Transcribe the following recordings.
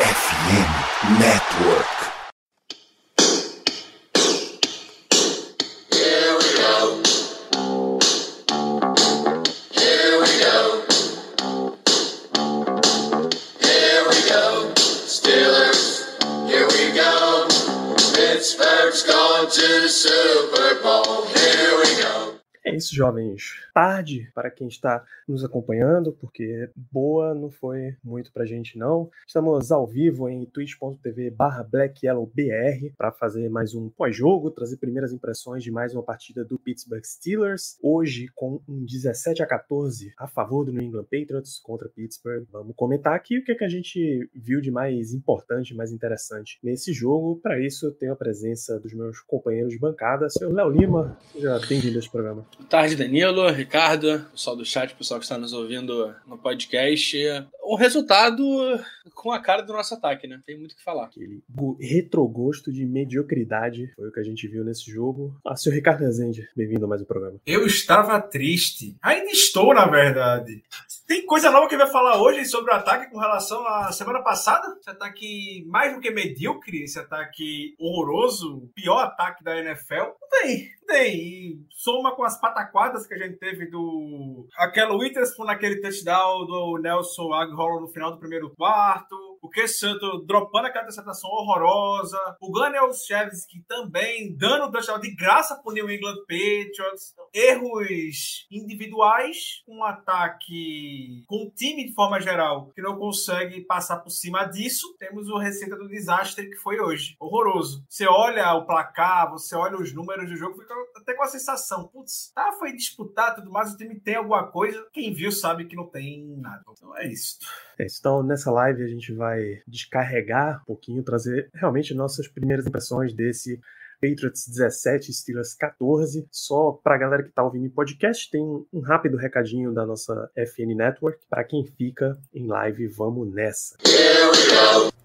FM Network. Isso, jovens. Tarde para quem está nos acompanhando, porque boa não foi muito pra gente não. Estamos ao vivo em twitch.tv barra blackyellowbr para fazer mais um pós-jogo, trazer primeiras impressões de mais uma partida do Pittsburgh Steelers. Hoje com um 17 a 14 a favor do New England Patriots contra Pittsburgh. Vamos comentar aqui o que, é que a gente viu de mais importante, mais interessante nesse jogo. Para isso eu tenho a presença dos meus companheiros de bancada, senhor Léo Lima. Seja bem-vindo a esse programa. Boa tarde, Danilo, Ricardo, pessoal do chat, pessoal que está nos ouvindo no podcast. Um resultado com a cara do nosso ataque, né? Tem muito o que falar. Aquele retrogosto de mediocridade foi o que a gente viu nesse jogo. Ah, senhor Ricardo Rezende, bem-vindo a mais um programa. Eu estava triste. Ainda estou, na verdade. Tem coisa nova que vai falar hoje sobre o ataque com relação à semana passada? Esse ataque mais do que medíocre, esse ataque horroroso, pior ataque da NFL? Tem. E soma com as pataquadas que a gente teve do. Aquela Witherspoon naquele touchdown do Nelson Aguilar no final do primeiro quarto. O que Santo dropando aquela interceptação horrorosa. O Daniel Chevsky também dando o touchdown de graça pro New England Patriots. Erros individuais, um ataque com um time de forma geral que não consegue passar por cima disso. Temos o receita do desastre que foi hoje. Horroroso. Você olha o placar, você olha os números do jogo, fica até com a sensação, putz, tá, foi disputar tudo mais, o time tem alguma coisa. Quem viu sabe que não tem nada. Então é isso. É, então, nessa live a gente vai descarregar um pouquinho, trazer realmente nossas primeiras impressões desse Patriots 17, Steelers 14. Só para a galera que está ouvindo em podcast, tem um rápido recadinho da nossa FN Network. Para quem fica em live, vamos nessa.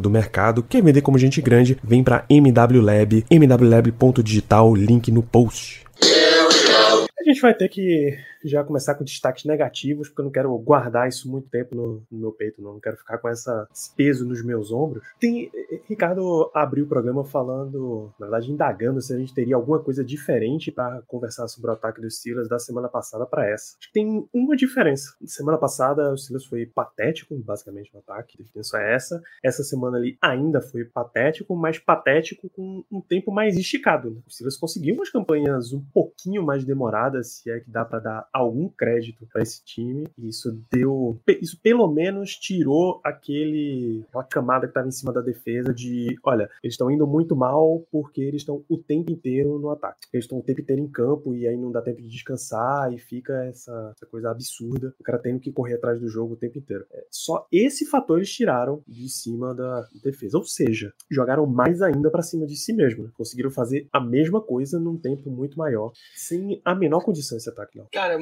do mercado. Quer vender como gente grande? Vem para MW Lab, mwlab.digital, link no post. A gente vai ter que já começar com destaques negativos, porque eu não quero guardar isso muito tempo no, no meu peito, não. não quero ficar com essa, esse peso nos meus ombros. Tem, Ricardo abriu o programa falando, na verdade, indagando se a gente teria alguma coisa diferente para conversar sobre o ataque dos Steelers da semana passada para essa. Acho que tem uma diferença. Semana passada, o Steelers foi patético, basicamente, no ataque. A diferença é essa. Essa semana ali ainda foi patético, mas patético com um tempo mais esticado. Né? O Steelers conseguiu umas campanhas um pouquinho mais demoradas, se é que dá para dar algum crédito para esse time. E isso deu. Isso pelo menos tirou aquele, aquela camada que estava em cima da defesa de: olha, eles estão indo muito mal porque eles estão o tempo inteiro no ataque. Eles estão o tempo inteiro em campo e aí não dá tempo de descansar e fica essa, essa coisa absurda. O cara tendo que correr atrás do jogo o tempo inteiro. É, só esse fator eles tiraram de cima da defesa. Ou seja, jogaram mais ainda para cima de si mesmo. Né? Conseguiram fazer a mesma coisa num tempo muito maior, sem a menor condição esse ataque, não. Cara,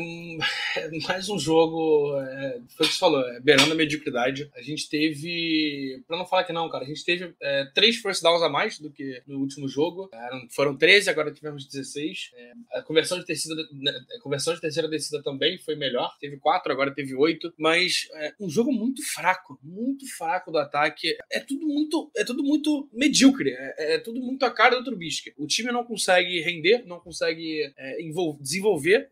mais um jogo, é, foi o que você falou, é, beirando a mediocridade. A gente teve, pra não falar que não, cara, a gente teve é, três first downs a mais do que no último jogo. Eram, foram 13, agora tivemos 16. É, a conversão de, terceira, né, a conversão de terceira descida também foi melhor. Teve quatro, agora teve oito. Mas é, um jogo muito fraco, muito fraco do ataque. É tudo muito, é tudo muito medíocre. É, é tudo muito a cara do Trubisky. O time não consegue render, não consegue desenvolver desenvolver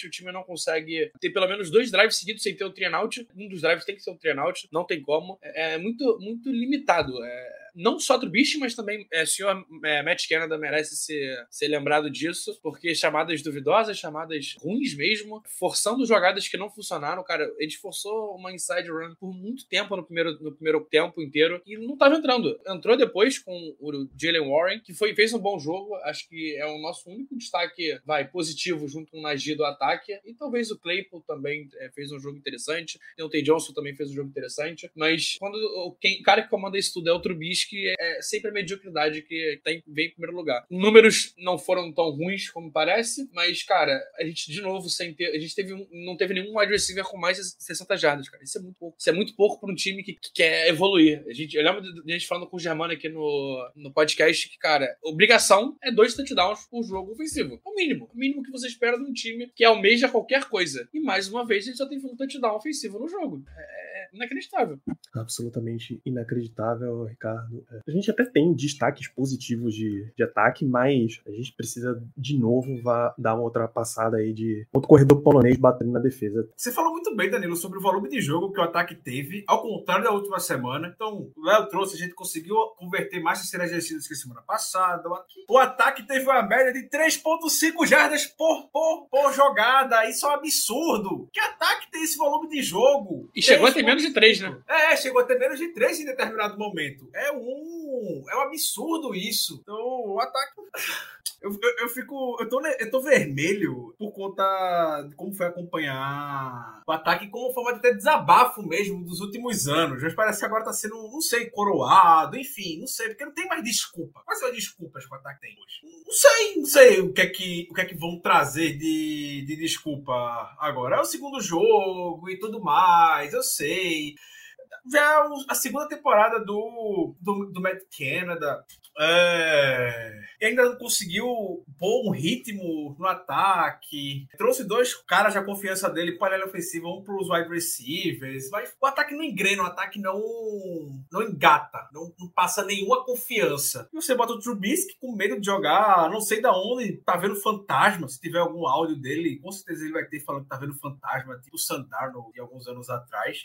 ofensivamente, o time não consegue ter pelo menos dois drives seguidos sem ter o um out. Um dos drives tem que ser um out, não tem como. É, é muito, muito limitado. É, não só Trubisky, mas também é, o senhor é, Matt Canada merece ser, ser lembrado disso, porque chamadas duvidosas, chamadas ruins mesmo, forçando jogadas que não funcionaram, cara, ele forçou uma inside run por muito tempo no primeiro, no primeiro tempo inteiro e não estava entrando. Entrou depois com o Jalen Warren, que foi, fez um bom jogo, acho que é o nosso único destaque, vai, positivo junto com o Najee do ataque, e talvez o Claypool também é, fez um jogo interessante, o Tay Johnson também fez um jogo interessante, mas quando o, quem, o cara que comanda isso tudo é o Trubisky, que é sempre a mediocridade que tem, vem em primeiro lugar. Números não foram tão ruins como parece, mas, cara, a gente, de novo, sem ter. A gente teve um, não teve nenhum wide receiver com mais de 60 jardas, cara. Isso é muito pouco. Isso é muito pouco para um time que, que, quer evoluir. A gente, eu lembro de a gente falando com o Germano aqui no, no podcast que, cara, obrigação é dois touchdowns por jogo ofensivo. É o mínimo. O mínimo que você espera de um time que almeja qualquer coisa. E mais uma vez, a gente só teve um touchdown ofensivo no jogo. É inacreditável. Absolutamente inacreditável, Ricardo. É, a gente até tem destaques positivos de, de ataque, mas a gente precisa de novo vá, dar uma outra passada aí de outro corredor polonês batendo na defesa. Você falou muito bem, Danilo, sobre o volume de jogo que o ataque teve, ao contrário da última semana. Então, o Léo trouxe, a gente conseguiu converter mais terceiras descidas que semana passada. O ataque teve uma média de 3,5 jardas por, por, por jogada. Isso é um absurdo. Que ataque tem esse volume de jogo? E chegou a ter menos de 3, né? É, chegou a ter menos de 3 em determinado momento. É um. É um absurdo isso. Então, o ataque. Eu, eu, eu, fico. Eu tô, eu tô vermelho por conta de como foi acompanhar o ataque como forma de até desabafo mesmo dos últimos anos. Mas parece que agora tá sendo, não sei, coroado, enfim, não sei, porque não tem mais desculpa. Quais são as desculpas que o ataque tem hoje? Não sei, não sei o que é que, o que, é que vão trazer de, de desculpa agora. É o segundo jogo e tudo mais, eu sei see já a segunda temporada do, do, do Matt Canada. É, e ainda conseguiu um ritmo no ataque. Trouxe dois caras da confiança dele para a ofensiva, um para os wide receivers. Mas o ataque não engrena, o ataque não, não engata, não, não passa nenhuma confiança. E você bota o Trubisky com medo de jogar, não sei da onde, tá vendo fantasma. Se tiver algum áudio dele, com certeza ele vai ter falando que tá vendo fantasma, tipo o Sandarno de alguns anos atrás.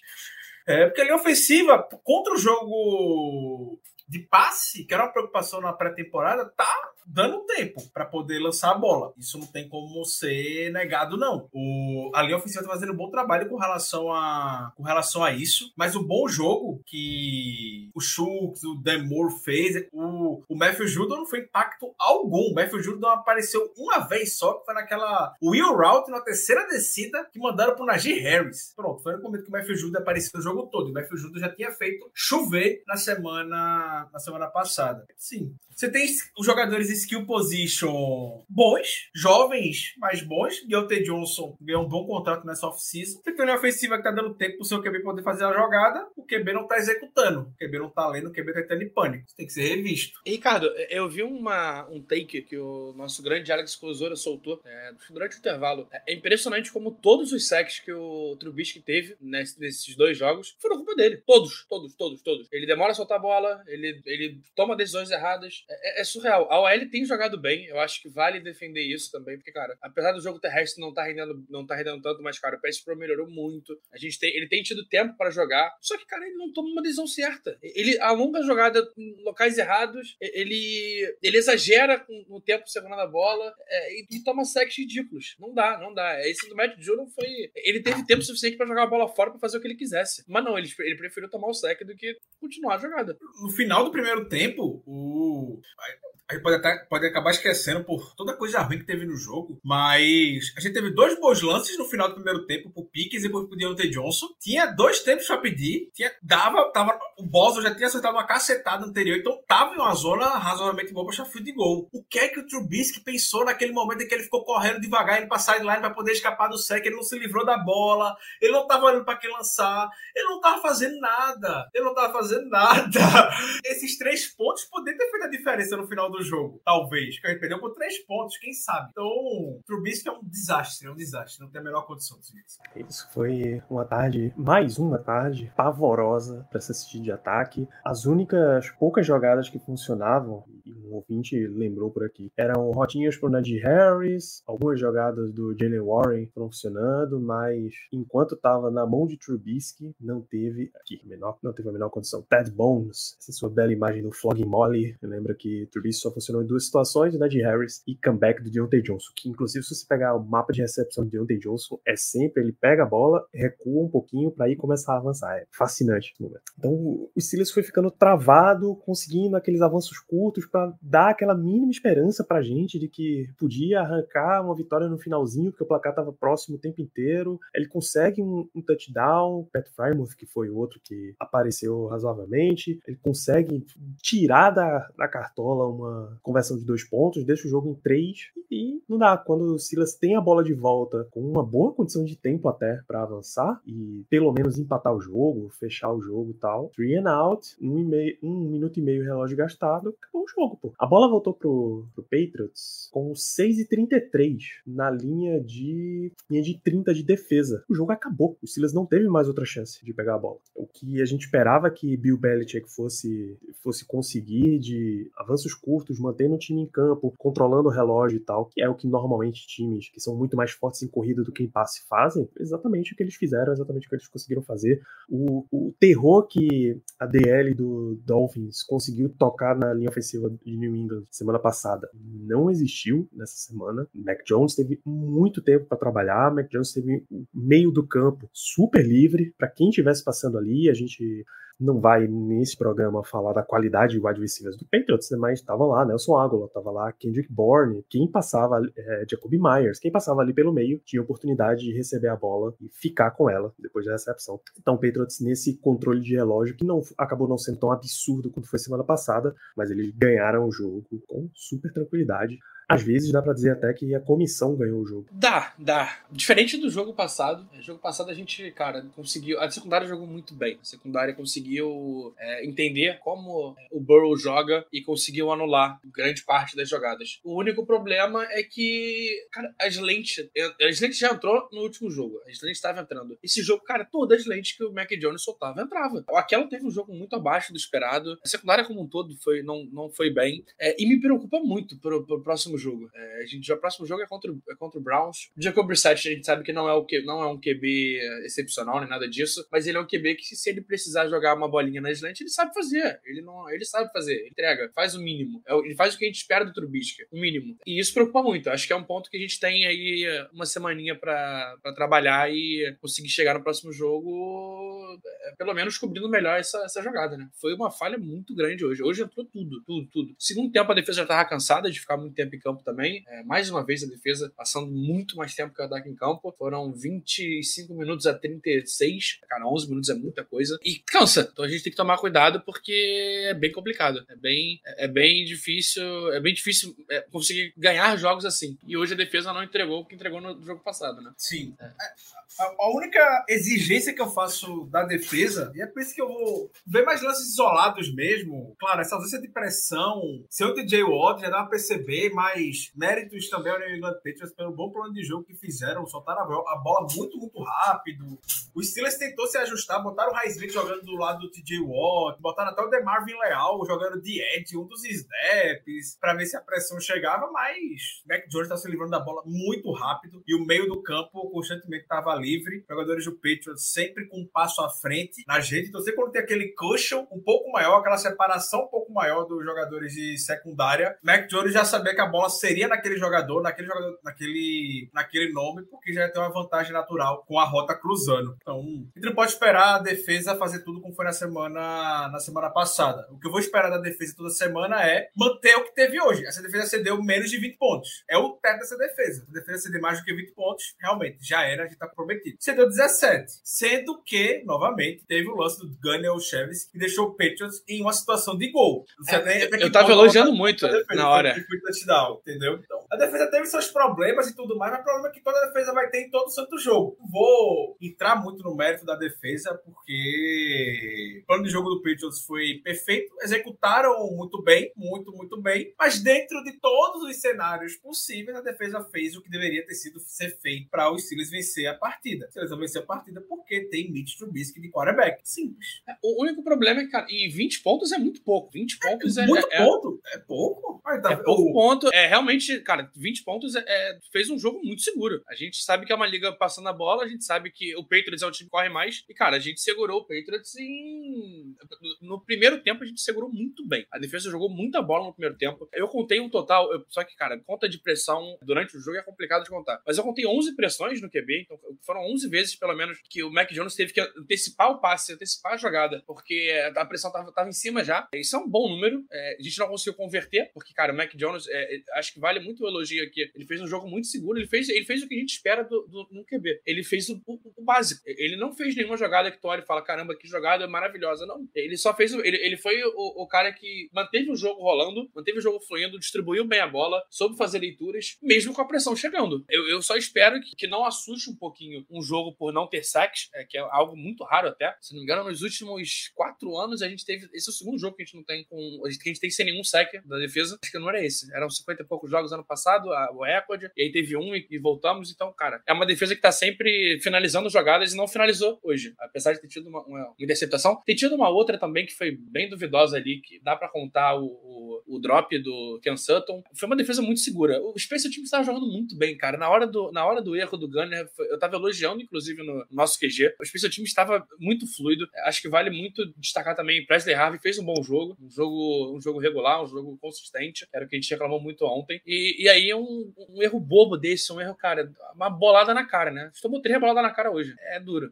É, porque a linha ofensiva, contra o jogo de passe, que era uma preocupação na pré-temporada, tá dando tempo para poder lançar a bola. Isso não tem como ser negado, não. O, a linha ofensiva tá fazendo um bom trabalho com relação a, com relação a isso, mas o bom jogo que o Schultz, o Demore fez, o, o Matthew Judon não foi impacto algum. O Matthew Judon apareceu uma vez só, que foi naquela Will Route na terceira descida que mandaram pro Najee Harris. Pronto, foi no momento que o Matthew Judon apareceu no jogo todo. O Matthew Judon já tinha feito chover na semana, na semana passada. Sim, você tem os jogadores skill position bons, jovens, mas bons. Deontay Johnson ganhou um bom contrato nessa off-season. Você tem uma ofensiva que tá dando tempo pro seu QB poder fazer a jogada. O QB não tá executando. O QB não tá lendo, o QB tá entrando em pânico. Tem que ser revisto. Ricardo, eu vi uma, um take que o nosso grande Alex Cosora soltou é, durante o intervalo. É impressionante como todos os sacks que o Trubisky teve nesses dois jogos foram culpa dele. Todos, todos, todos, todos. Ele demora a soltar a bola, ele, ele toma decisões erradas. É, é, surreal. A OL tem jogado bem, eu acho que vale defender isso também, porque, cara, apesar do jogo terrestre não tá rendendo, não tá rendendo tanto, mas, cara, o PS Pro melhorou muito. A gente tem, ele tem tido tempo para jogar, só que, cara, ele não toma uma decisão certa. Ele alonga a jogada em locais errados, ele, ele exagera no tempo segurando a bola é, e, e, toma sacks ridículos. Não dá, não dá. Esse do Matt Judon foi. Ele teve tempo suficiente para jogar a bola fora para fazer o que ele quisesse. Mas não, ele, ele preferiu tomar o sack do que continuar a jogada. No final do primeiro tempo, o a gente pode, até, pode acabar esquecendo por toda coisa ruim que teve no jogo, mas a gente teve dois bons lances no final do primeiro tempo pro Pickens e pro Deontay Johnson. Tinha dois tempos pra pedir, tinha, dava, tava, o Boston já tinha acertado uma cacetada anterior, então tava em uma zona razoavelmente boa pra achar de gol. O que é que o Trubisky pensou naquele momento em que ele ficou correndo devagar, indo pra sideline pra poder escapar do sec, ele não se livrou da bola, ele não tava olhando pra quem lançar, ele não tava fazendo nada, ele não tava fazendo nada. Esses três pontos poderiam ter feito a diferença no final do jogo, talvez. Que a gente perdeu por três pontos, quem sabe. Então, Trubisky é um desastre, é um desastre. Não tem a menor condição de isso. Isso foi uma tarde, mais uma tarde, pavorosa para se assistir de ataque. As únicas poucas jogadas que funcionavam, e um ouvinte lembrou por aqui. Eram rotinhas pro Najee Harris, algumas jogadas do Jalen Warren funcionando, mas enquanto tava na mão de Trubisky, não teve aqui, menor, não teve a menor condição. Ted Bones, essa sua bela imagem do Flog Molly, lembra que Trubisky só funcionou em duas situações, Najee Harris e comeback do Deontay Johnson, que inclusive se você pegar o mapa de recepção do Deontay Johnson, é sempre ele pega a bola, recua um pouquinho para aí começar a avançar. É fascinante esse momento. Então o Steelers foi ficando travado, conseguindo aqueles avanços curtos para dar aquela mínima esperança pra gente de que podia arrancar uma vitória no finalzinho, porque o placar estava próximo o tempo inteiro. Ele consegue um, um touchdown, Pat Frymouth, que foi outro que apareceu razoavelmente, ele consegue tirar da, da cartola uma conversão de dois pontos, deixa o jogo em três e não dá. Quando o Silas tem a bola de volta com uma boa condição de tempo até para avançar e pelo menos empatar o jogo, fechar o jogo e tal, three and out, um, e meio, um minuto e meio relógio gastado, acabou o jogo, pô. A bola voltou pro, pro Patriots com 6,33 na linha de linha de 30 de defesa. O jogo acabou. O Silas não teve mais outra chance de pegar a bola. O que a gente esperava que Bill Belichick fosse, fosse conseguir de avanços curtos, mantendo o time em campo, controlando o relógio e tal, que é o que normalmente times que são muito mais fortes em corrida do que em passe fazem, exatamente o que eles fizeram, exatamente o que eles conseguiram fazer. O, o terror que a DL do Dolphins conseguiu tocar na linha ofensiva de New England semana passada não existiu nessa semana. Mac Jones teve muito tempo para trabalhar, Mac Jones teve meio do campo super livre para quem estivesse passando ali. A gente não vai nesse programa falar da qualidade de wide receivers do Patriots, né, mas estavam lá, Nelson Aguilar, estava lá Kendrick Bourne, quem passava, é, Myers, quem passava ali pelo meio tinha oportunidade de receber a bola e ficar com ela depois da recepção. Então o Patriots nesse controle de relógio que não acabou não sendo tão absurdo quanto foi semana passada, mas eles ganharam o jogo com super tranquilidade. Às vezes dá para dizer até que a comissão ganhou o jogo. Dá, dá. Diferente do jogo passado. No jogo passado a gente, cara, conseguiu. A secundária jogou muito bem. A secundária conseguiu é, entender como o Burrow joga e conseguiu anular grande parte das jogadas. O único problema é que, cara, as lentes. As lentes já entrou no último jogo. As lentes estavam entrando. Esse jogo, cara, todas as lentes que o Mac Jones soltava entrava. Aquela teve um jogo muito abaixo do esperado. A secundária como um todo foi, não, não foi bem. É, e me preocupa muito pro, pro próximo próximo jogo. É, a gente, o próximo jogo é contra, é contra o Browns. O Jacob Brissett, a gente sabe que não é, o que, não é um QB excepcional nem nada disso, mas ele é um QB que, se ele precisar jogar uma bolinha na slant, ele sabe fazer. Ele não, ele sabe fazer, entrega, faz o mínimo. É ele faz o que a gente espera do Trubisky, o mínimo. E isso preocupa muito. Acho que é um ponto que a gente tem aí uma semaninha para trabalhar e conseguir chegar no próximo jogo, é, pelo menos cobrindo melhor essa, essa jogada, né? Foi uma falha muito grande hoje. Hoje entrou tudo, tudo, tudo. Segundo tempo, a defesa já tava cansada de ficar muito tempo em campo também. É, mais uma vez a defesa passando muito mais tempo que o ataque em campo. Foram 25 minutos a 36. Cara, 11 minutos é muita coisa. E cansa. Então a gente tem que tomar cuidado porque é bem complicado. É bem, é bem difícil. É bem difícil é, conseguir ganhar jogos assim. E hoje a defesa não entregou o que entregou no jogo passado, né? Sim. É. A, única exigência que eu faço da defesa, e é por isso que eu vou ver mais lances isolados mesmo. Claro, essa ausência de pressão, seu DJ Watt já dá pra perceber, mas méritos também ao New England Patriots pelo bom plano de jogo que fizeram, soltaram a bola muito, muito rápido. O Steelers tentou se ajustar, botaram o Heisman jogando do lado do TJ Watt, botaram até o DeMarvin Leal jogando de edge, um dos snaps, para ver se a pressão chegava, mas Mac Jones tá se livrando da bola muito rápido e o meio do campo constantemente estava livre. Jogadores do Patriots sempre com um passo à frente na gente. Então, você quando tem aquele cushion um pouco maior, aquela separação um pouco maior dos jogadores de secundária, Mac Jones já sabia que a bola seria naquele jogador, naquele jogador, naquele, naquele nome, porque já tem uma vantagem natural com a rota cruzando. Então, a gente não pode esperar a defesa fazer tudo como foi na semana, na semana passada. O que eu vou esperar da defesa toda semana é manter o que teve hoje. Essa defesa cedeu menos de 20 pontos. É o teto dessa defesa. A defesa ceder mais do que 20 pontos, realmente, já era, a gente tá prometido. Cedeu 17. Sendo que, novamente, teve o lance do Gunner Chaves que deixou o Patriots em uma situação de gol. É, eu tava elogiando muito na hora. Entendeu? Então, a defesa teve seus problemas e tudo mais, mas o problema é que toda defesa vai ter em todo santo jogo. Vou entrar muito no mérito da defesa, porque o plano de jogo do Patriots foi perfeito. Executaram muito bem, muito, muito bem. Mas dentro de todos os cenários possíveis, a defesa fez o que deveria ter sido ser feito para os Steelers vencer a partida. Se eles vão vencer a partida porque tem Mitch Trubisky de quarterback. Simples. É, o único problema é que, cara, e 20 pontos é muito pouco. 20 pontos é. é muito é, ponto? É pouco? Então, é pouco o... ponto. É realmente, cara, 20 pontos é, é, fez um jogo muito seguro. A gente sabe que é uma liga passando a bola, a gente sabe que o Patriots é o time que corre mais. E, cara, a gente segurou o Patriots em. No primeiro tempo, a gente segurou muito bem. A defesa jogou muita bola no primeiro tempo. Eu contei um total. Eu... Só que, cara, conta de pressão durante o jogo é complicado de contar. Mas eu contei 11 pressões no QB, então foram 11 vezes, pelo menos, que o Mac Jones teve que antecipar o passe, antecipar a jogada, porque a pressão tava, tava em cima já. Isso é um bom número. É, a gente não conseguiu converter, porque, cara, o Mac Jones, é, acho que vale muito o elogio aqui. Ele fez um jogo muito seguro, ele fez, ele fez o que a gente espera do, do, no QB. Ele fez o, o, o, básico. Ele não fez nenhuma jogada que tu olha e fala, caramba, que jogada maravilhosa. Não. Ele só fez. Ele, ele foi o, o cara que manteve o jogo rolando, manteve o jogo fluindo, distribuiu bem a bola, soube fazer leituras, mesmo com a pressão chegando. Eu, eu só espero que, que não assuste um pouquinho um jogo por não ter sacks, é, que é algo muito raro até. Se não me engano, nos últimos quatro anos a gente teve. Esse é o segundo jogo que a gente não tem com. Que a gente tem sem nenhum sack da defesa. Acho que não era esse. Eram 50 e poucos jogos ano passado, a, o recorde, e aí teve um e, e, voltamos. Então, cara, é uma defesa que tá sempre finalizando jogadas e não finalizou hoje. Apesar de ter tido uma, uma, uma interceptação. Tem tido uma outra também que foi bem duvidosa ali, que dá para contar o, o, o, drop do Ken Sutton. Foi uma defesa muito segura. O Special Teams estava jogando muito bem, cara. Na hora do, na hora do erro do Gunner, eu tava elogiando, inclusive, no nosso QG. O Special Teams estava muito fluido. Acho que vale muito destacar também Presley Harvey fez um bom jogo, um jogo, um jogo regular, um jogo consistente, era o que a gente reclamou muito ontem. E, e aí um, um erro bobo desse, um erro, cara, uma bolada na cara, né? Tomou três boladas na cara hoje. É duro.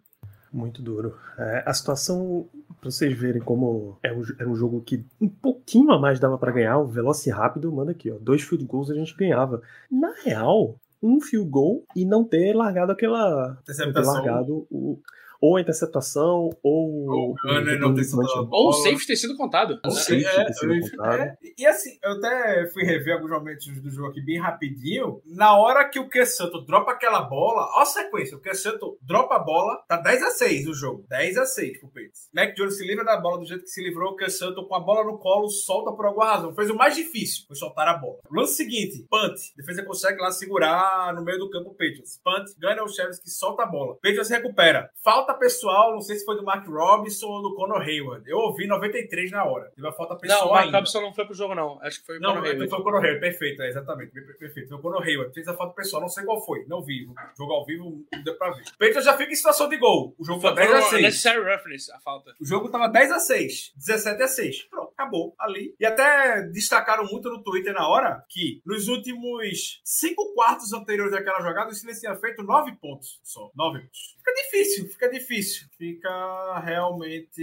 Muito duro. É, a situação, pra vocês verem como é um, era um jogo que um pouquinho a mais dava para ganhar, o Veloci rápido manda aqui, ó. Dois field goals a gente ganhava. Na real, um field goal e não ter largado aquela. Ter largado o ou a interceptação, ou. Ou o Gunner não ter sido. Ou o safe ter sido contado. Ou safe é, ter sido contado. É, e assim, eu até fui rever alguns momentos do jogo aqui bem rapidinho. Na hora que o Quesanto dropa aquela bola, ó a sequência. O Quesanto dropa a bola, tá 10 a 6 o jogo. 10 a 6 pro Peitos. Mac Jones se livra da bola do jeito que se livrou. O Quesanto com a bola no colo, solta por alguma razão. Fez o mais difícil, foi soltar a bola. Lance seguinte, punt. Defesa consegue lá segurar no meio do campo o Patriots. Punt, ganha o Chaves que solta a bola. Patriots recupera. Falta falta pessoal, não sei se foi do Mark Robinson ou do Conor Hayward. Eu ouvi 93 na hora. Teve uma falta pessoal. Não, o Mark ainda. Robinson não foi pro jogo, não. Acho que foi o Conor Hayward. Foi o Conor Hayward, perfeito, é, exatamente. Perfeito. Foi o Conor Hayward. Fez a falta pessoal, não sei qual foi. Não vi. Jogo ao vivo não deu pra ver. O Patriots já fica em situação de gol. O jogo foi 10 a 6. Necessary reference, a falta. O jogo tava 10 a 6. 17 a 6. Pronto, acabou ali. E até destacaram muito no Twitter na hora que nos últimos cinco quartos anteriores daquela jogada, o Steelers tinha feito 9 pontos só. 9 pontos. Fica difícil, fica difícil. Fica fica realmente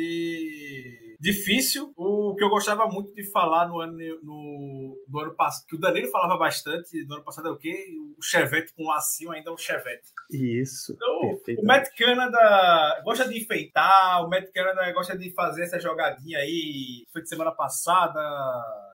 difícil. O que eu gostava muito de falar no ano, no, no ano passado, que o Danilo falava bastante no ano passado é o quê? O Chevette com lacinho ainda é um Chevette. Isso. Então, o Matt Canada gosta de enfeitar, o Matt Canada gosta de fazer essa jogadinha aí. Foi de semana passada,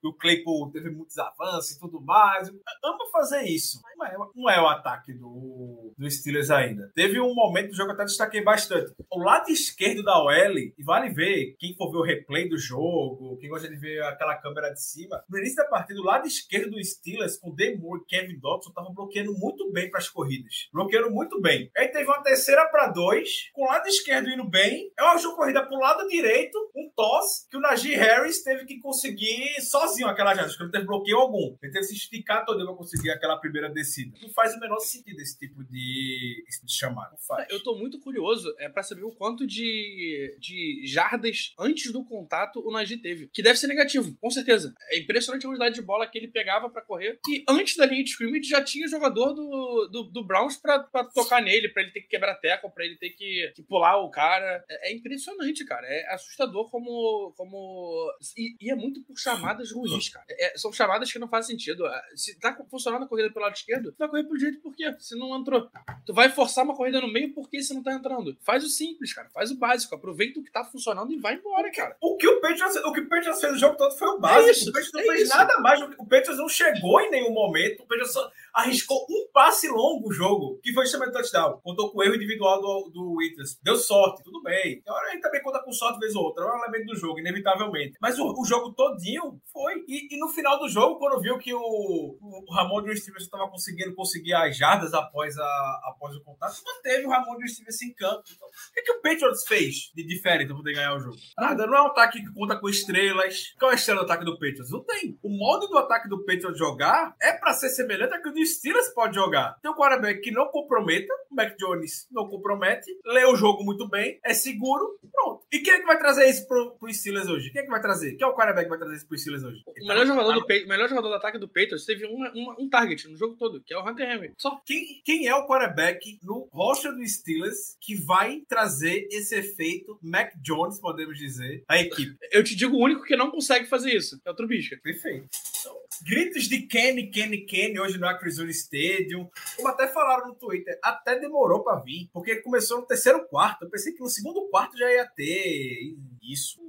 o Claypool teve muitos avanços e tudo mais. Ama fazer isso. Não é, não é o ataque do, do Steelers ainda. Teve um momento do jogo que até destaquei bastante. O lado esquerdo da OL, e vale ver, quem for ver o replay do jogo, quem gosta de ver aquela câmera de cima, no início da partida, o lado esquerdo do Steelers, com Demore e Kevin Dodson, estavam bloqueando muito bem para as corridas. Bloqueando muito bem. Aí teve uma terceira para dois, com o lado esquerdo indo bem. É uma corrida pro lado direito, um toss, que o Najee Harris teve que conseguir sozinho aquela jogada. Acho que teve bloqueio algum. Ele teve que se esticar todo para conseguir aquela primeira descida. Não faz o menor sentido esse tipo de, de chamada. Não faz. Eu tô muito curioso é, para saber o quanto de, de jardas antes do contato o Najee teve. Que deve ser negativo, com certeza. É impressionante a quantidade de bola que ele pegava para correr. E antes da linha de scrimmage já tinha jogador do, do, do Browns pra, tocar nele, para ele ter que quebrar teco, para ele ter que, que, pular o cara. É, é, impressionante, cara. É assustador como. como... E, e é muito por chamadas ruins, cara. É, são chamadas que não fazem sentido. É, se tá funcionando a corrida pelo lado esquerdo, tu vai correr pelo jeito por quê? Se não entrou. Tu vai forçar uma corrida no meio porque se não tá entrando. Faz o simples, cara. Faz o básico. Aproveita o que tá funcionando e vai embora, cara. O que o Patriots, o que o Patriots fez o jogo todo foi o básico. É isso, o Patriots não é fez isso. nada mais. O Patriots não chegou em nenhum momento. O Patriots só, arriscou um passe longo o jogo, que foi justamente touchdown. Contou com o erro individual do, do Winters. Deu sorte, tudo bem. Então a gente também conta com sorte vez ou outra. É um elemento do jogo, inevitavelmente. Mas o, o jogo todinho foi. E, e, no final do jogo, quando viu que o, o Ramon de Stevenson estava conseguindo conseguir as jardas após, a, após o contato, manteve o Ramon de Stevenson em campo. Então, o que, que o Patriots fez de diferente para poder ganhar o jogo? Nada, não é um ataque que conta com estrelas. Qual é a estrela do ataque do Patriots? Não tem. O modo do ataque do Patriots jogar é para ser semelhante ao que o do Steelers pode jogar. Tem um quarterback que não comprometa, o Mac Jones não compromete, lê o jogo muito bem, é seguro, pronto. E quem é que vai trazer isso pro, pro Steelers hoje? Quem é que vai trazer? Quem é o quarterback que vai trazer isso pro Steelers hoje? O melhor jogador, do, o melhor jogador do ataque do Patriots teve uma, uma, um target no jogo todo, que é o Hunter Henry. Só. Quem, quem é o quarterback no roster do Steelers que vai trazer esse efeito Mac Jones, podemos dizer, à equipe? Eu te digo o único que não consegue fazer isso. É o Trubisky. Perfeito. Então, gritos de Kenny, Kenny, Kenny hoje no Acrisure Stadium. Como até falaram no Twitter, até demorou para vir, porque ele começou no terceiro quarto. Eu pensei que no segundo quarto já ia ter isso.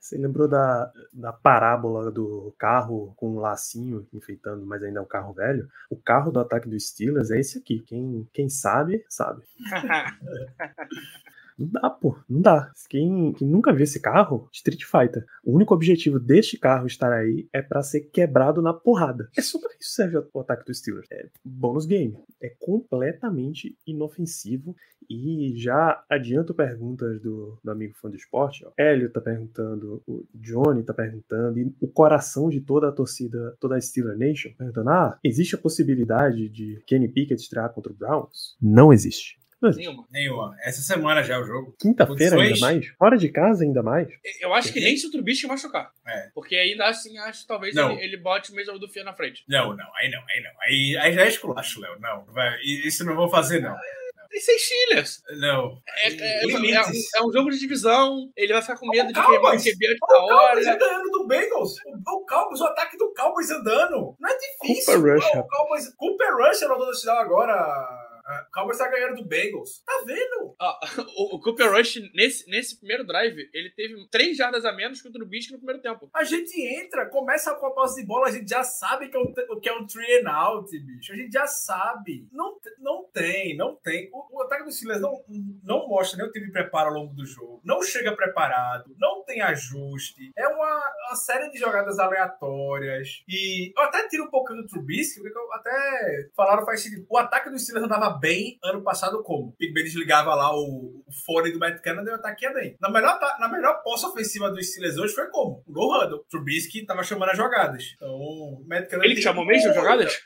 Você lembrou da, da parábola do carro com um lacinho enfeitando, mas ainda é um carro velho? O carro do ataque dos Steelers é esse aqui. Quem, quem sabe, sabe. Não dá, pô. Não dá. Quem, quem, nunca viu esse carro, Street Fighter, o único objetivo deste carro estar aí é para ser quebrado na porrada. É só pra isso serve o ataque do Steelers. É bônus game. É completamente inofensivo. E já adianto perguntas do, do amigo fã do esporte. Ó. Hélio tá perguntando, o Johnny tá perguntando, e o coração de toda a torcida, toda a Steeler Nation, perguntando: ah, existe a possibilidade de Kenny Pickett estrear contra o Browns? Não existe. Nenhuma. Nenhuma. Essa semana já é o jogo. Quinta-feira ainda mais? Fora de casa ainda mais? Eu acho que nem se o Trubisky machucar. É. Porque ainda assim, acho que talvez ele, ele, bote o mesmo do Fia na frente. Não, não. Aí não, aí não. Aí, aí já é esculacho, Léo. Não. Vai, isso não vou fazer, não. Tem seis Steelers. Não. É, é, é, é, um jogo de divisão. Ele vai ficar com medo de queimar o QB antes da hora. O Cowboys andando do Bengals. O Cowboys, o ataque do Cowboys andando. Não é difícil. Cooper Rush. O Cowboys, Cooper Rush no touchdown agora o Cowboys tá ganhando do Bengals. Tá vendo? O, o, Cooper Rush, nesse, nesse primeiro drive, ele teve três jardas a menos que o Trubisky no primeiro tempo. A gente entra, começa com a posse de bola, a gente já sabe que é um, que é um three and out, bicho. A gente já sabe. Não, não tem, não tem. O, o ataque do Steelers não, não mostra nem o time preparo ao longo do jogo. Não chega preparado, não tem ajuste. É uma, uma série de jogadas aleatórias. E eu até tiro um pouquinho do Trubisky, porque eu até falaram faz sentido. O ataque do Steelers andava bem ano passado como? O Big Ben desligava lá o, o fone do Matt Canada ataque ia bem. Na melhor, na melhor posse ofensiva dos Steelers hoje foi como? O No Huddle. Trubisky tava chamando as jogadas. Então, o Matt Canada... Ele chamou mesmo as jogadas?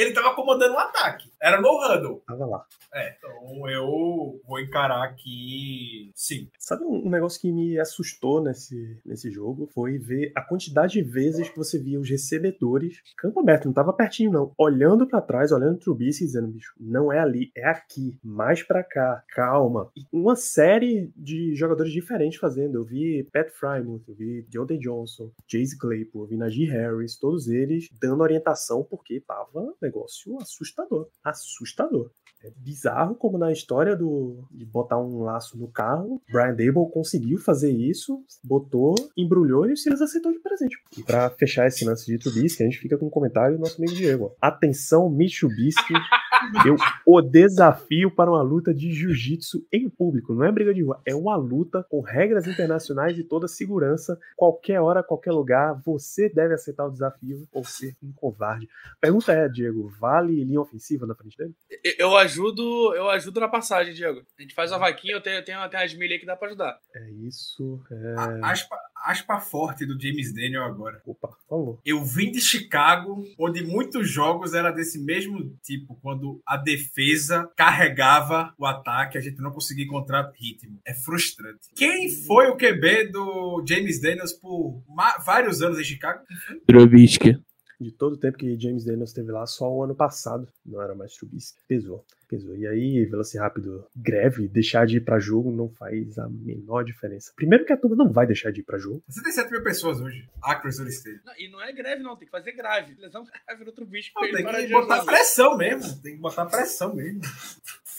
Ele tava comandando um ataque. Era no huddle. Tava lá. É, então eu vou encarar aqui. Sim. Sabe um negócio que me assustou nesse, nesse jogo? Foi ver a quantidade de vezes que você via os recebedores, campo aberto, não tava pertinho, não, olhando para trás, olhando pro Trubisky dizendo, bicho, não é ali, é aqui, mais para cá, calma. E uma série de jogadores diferentes fazendo. Eu vi Pat Frymouth, eu vi Deontay Johnson, Chase Claypool, eu vi Najee Harris, todos eles dando orientação porque tava negócio assustador. Assustador. É bizarro como na história do, de botar um laço no carro, Brian Dable conseguiu fazer isso, botou, embrulhou e o Silas aceitou de presente. E pra fechar esse lance de Trubisky, a gente fica com um comentário do nosso amigo Diego. Atenção, Mitsubishi, eu o desafio para uma luta de jiu-jitsu em público. Não é briga de rua, é uma luta com regras internacionais e toda segurança. Qualquer hora, qualquer lugar, você deve aceitar o desafio ou ser um covarde. Pergunta é, Diego, vale linha ofensiva na frente dele? Eu acho ajudo, eu ajudo na passagem, Diego. A gente faz uma vaquinha, eu tenho, tenho, tenho as milhas que dá pra ajudar. É isso. É... Aspa, aspa forte do James Daniel agora. Opa, por favor. Eu vim de Chicago, onde muitos jogos era desse mesmo tipo, quando a defesa carregava o ataque, a gente não conseguia encontrar ritmo. É frustrante. Quem foi o QB do James Daniels por vários anos em Chicago? Trubisky de todo o tempo que James Daniels esteve lá, só o ano passado não era mais Trubisky. Pesou, pesou. E aí, rápido greve, deixar de ir para jogo não faz a menor diferença. Primeiro que a turma não vai deixar de ir para jogo. 67 mil pessoas hoje. Acres State. E não é greve, não. Tem que fazer grave. Lesão grave no Trubisky. Não, tem que botar pressão mesmo. Tem que botar pressão mesmo.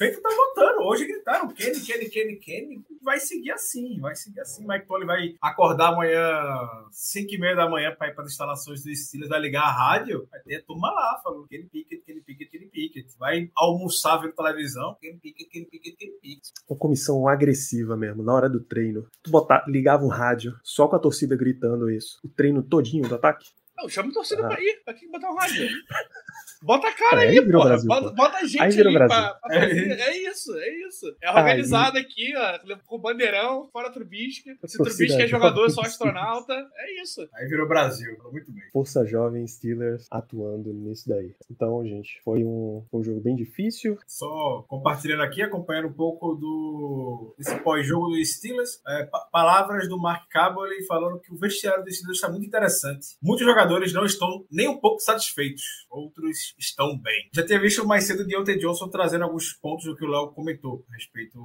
Feito tá voltando. Hoje gritaram Kenny, Kenny, Kenny, Kenny. Vai seguir assim, vai seguir assim. Mike Tolley vai acordar amanhã, 5 e meia da manhã, para ir para as instalações do Steelers, vai ligar a rádio, vai ter a turma lá falando Kenny Pickett, Kenny Pickett, Kenny Pickett. Vai almoçar vendo televisão, Kenny Pickett, Kenny Pickett, Kenny Pickett. Uma comissão agressiva mesmo, na hora do treino. Tu ligava o rádio, só com a torcida gritando isso. O treino todinho do ataque. Não, chama a torcida ah. pra ir. Pra que botar um rádio? Bota a cara é, aí, pô. Bota, bota, a gente aí, aí pra, pra, pra É isso, é isso. É organizado aí. aqui, ó, com o bandeirão, fora Trubisky. Se Trubisky é jogador, só astronauta. É isso. Aí virou Brasil. Muito bem. Força Jovem Steelers atuando nisso daí. Então, gente, foi um, um jogo bem difícil. Só compartilhando aqui, acompanhando um pouco do desse pós-jogo do Steelers. É, palavras do Mark Cabell falando que o vestiário do Steelers está muito interessante. Muitos jogadores não estão nem um pouco satisfeitos. Outros estão bem. Já tinha visto mais cedo o Deontay Johnson trazendo alguns pontos do que o Léo comentou a respeito.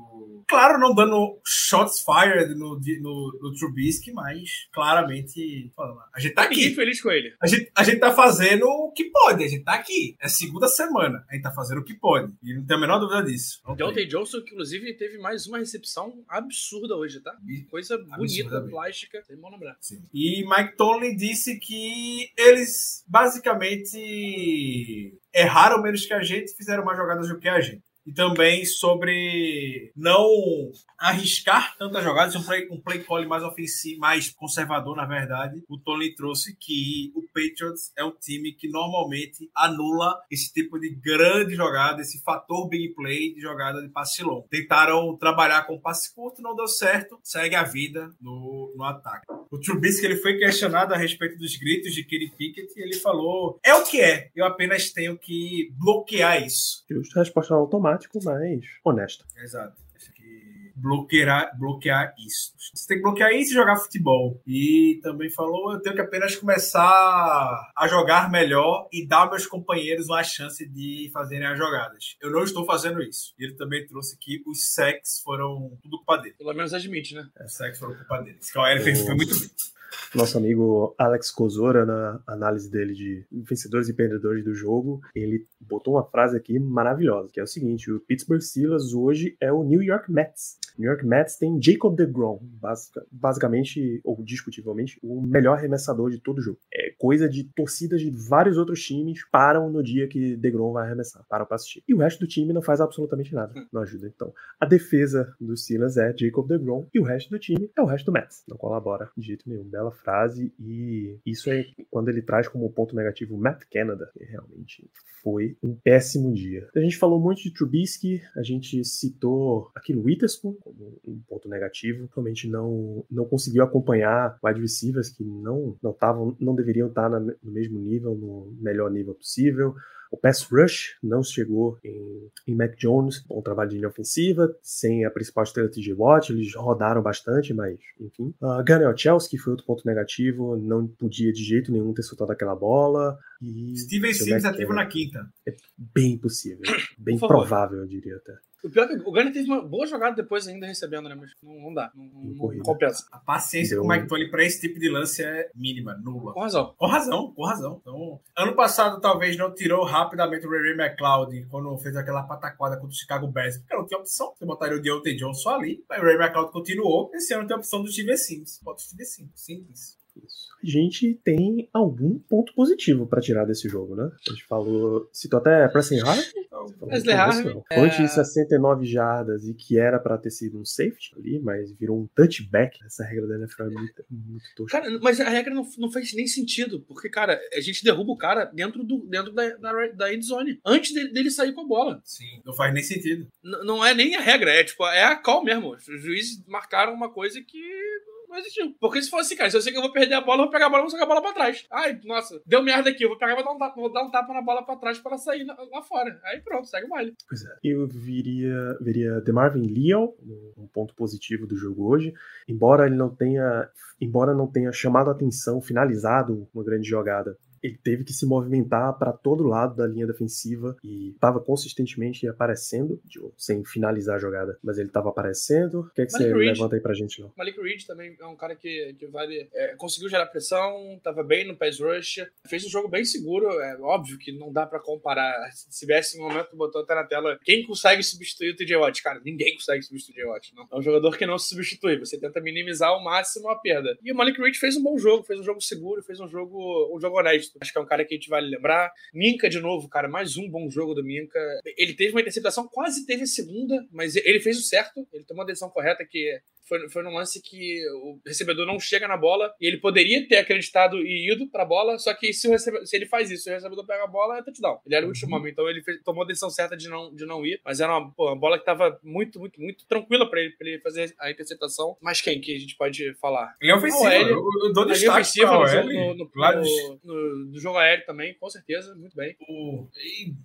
Claro, não dando shots fired no, no, no Trubisky, mas claramente a gente tá aqui. Ninguém feliz com ele. A gente, a gente tá fazendo o que pode, a gente tá aqui. É segunda semana, a gente tá fazendo o que pode. E não tem a menor dúvida disso. Deontay Johnson, que inclusive teve mais uma recepção absurda hoje, tá? Coisa bonita, plástica, sem bom lembrar. Sim. E Mike Tomlin disse que eles basicamente erraram menos que a gente, fizeram mais jogadas do que a gente e também sobre não arriscar tantas jogadas, um play, um play call mais ofensivo, mais conservador, na verdade. O Tony trouxe que o Patriots é um time que normalmente anula esse tipo de grande jogada, esse fator big play de jogada de passe longo. Tentaram trabalhar com passe curto, não deu certo, segue a vida no, no ataque. O Trubisky ele foi questionado a respeito dos gritos de Kenny Pickett e ele falou: é o que é, eu apenas tenho que bloquear isso. Justo, resposta automática prático, mas honesto. Exato. bloquear, bloquear isso. Você tem que bloquear isso e jogar futebol. E também falou, eu tenho que apenas começar a jogar melhor e dar aos meus companheiros uma chance de fazerem as jogadas. Eu não estou fazendo isso. E ele também trouxe que os sex foram tudo culpa dele. Pelo menos admite, né? Os sex foram culpa dele. Isso que ele fez foi muito bem nosso amigo Alex Kozora, na análise dele de vencedores e perdedores do jogo, ele botou uma frase aqui maravilhosa, que é o seguinte: o Pittsburgh Steelers hoje é o New York Mets. New York Mets tem Jacob DeGrom, basicamente, ou discutivelmente, o melhor arremessador de todo o jogo. É coisa de torcidas de vários outros times param no dia que DeGrom vai arremessar, param pra assistir. E o resto do time não faz absolutamente nada, não ajuda. Então, a defesa dos Steelers é Jacob DeGrom e o resto do time é o resto do Mets. Não colabora de jeito nenhum. Bela frase e isso é quando ele traz como ponto negativo o Matt Canada, que realmente foi um péssimo dia. A gente falou muito de Trubisky, a gente citou aqui no Witherspoon como um ponto negativo, realmente não não conseguiu acompanhar wide receivers que não não estavam não deveriam estar no mesmo nível, no melhor nível possível. O pass rush não chegou em, em Mac Jones, bom trabalho de linha ofensiva, sem a principal estrela TJ Watt, eles rodaram bastante, mas enfim. Uh, Gunnar Chelsea foi outro ponto negativo, não podia de jeito nenhum ter soltado aquela bola. E Steven Sims ativo na quinta. É bem possível, bem provável, eu diria até. O pior é que o Gunner teve uma boa jogada depois ainda recebendo, né? Mas não, não dá. Não, não compensa. A paciência com o Mike Tolley pra esse tipo de lance é mínima, nula. Com razão. Com razão, com razão. Então, ano passado talvez não tirou rapidamente o Ray Ray McLeod quando fez aquela pataquada contra o Chicago Bears, porque não tinha opção. Você botaria o Deontay Johnson só ali. Mas o Ray McLeod continuou. Esse ano tem a opção do Steve Sims. Bota o Steve Sims. Simples. Isso. A gente tem algum ponto positivo para tirar desse jogo, né? A gente falou. Citou até Preston Harvey. Wesley Harvey. Antes de 69 jardas e que era para ter sido um safety ali, mas virou um touchback. Essa regra da NFL é muito, muito tosca. Cara, mas a regra não, não fez nem sentido, porque, cara, a gente derruba o cara dentro, do, dentro da, da, da end zone, antes dele, dele sair com a bola. Sim, não faz nem sentido. N não é nem a regra, é tipo, é a call mesmo. Os juízes marcaram uma coisa que não existiu. Porque se fosse, cara, se eu sei que eu vou perder a bola, eu vou pegar a bola e vou jogar a bola pra trás. Ai, nossa, deu merda aqui, eu vou pegar e vou dar um tapa, vou dar um tapa na bola pra trás pra ela sair lá fora. Aí pronto, segue o baile. Pois é. Eu viria, viria DeMarvin Leal, um ponto positivo do jogo hoje, embora ele não tenha, embora não tenha chamado a atenção, finalizado uma grande jogada ele teve que se movimentar para todo lado da linha defensiva e estava consistentemente aparecendo, sem finalizar a jogada, mas ele estava aparecendo. O que, é que você Reed. levanta aí pra gente, não? Malik Reed também é um cara que, que vale. É, conseguiu gerar pressão, estava bem no pass rush, fez um jogo bem seguro. É óbvio que não dá para comparar. Se tivesse um momento, botou até na tela quem consegue substituir o TJ Watt. Cara, ninguém consegue substituir o TJ Watt. Não. É um jogador que não se substitui. Você tenta minimizar ao máximo a perda. E o Malik Reed fez um bom jogo, fez um jogo seguro, fez um jogo, um jogo honesto. Acho que é um cara que a gente vale lembrar. Minka, de novo, cara, mais um bom jogo do Minka. Ele teve uma interceptação, quase teve a segunda, mas ele fez o certo. Ele tomou a decisão correta, que foi, foi num lance que o recebedor não chega na bola e ele poderia ter acreditado e ido pra bola, só que se, o recebedor, se ele faz isso, o recebedor pega a bola, é touchdown. Ele era o último uhum. homem, então ele fez, tomou a decisão certa de não, de não ir, mas era uma, pô, uma bola que tava muito, muito, muito tranquila pra ele, pra ele fazer a interceptação. Mas quem que a gente pode falar? Ele é ofensivo, ele, eu, eu dou destaque ofensivo no, jogo, no, no, no, no, no, jogo aéreo também, com certeza, muito bem. O,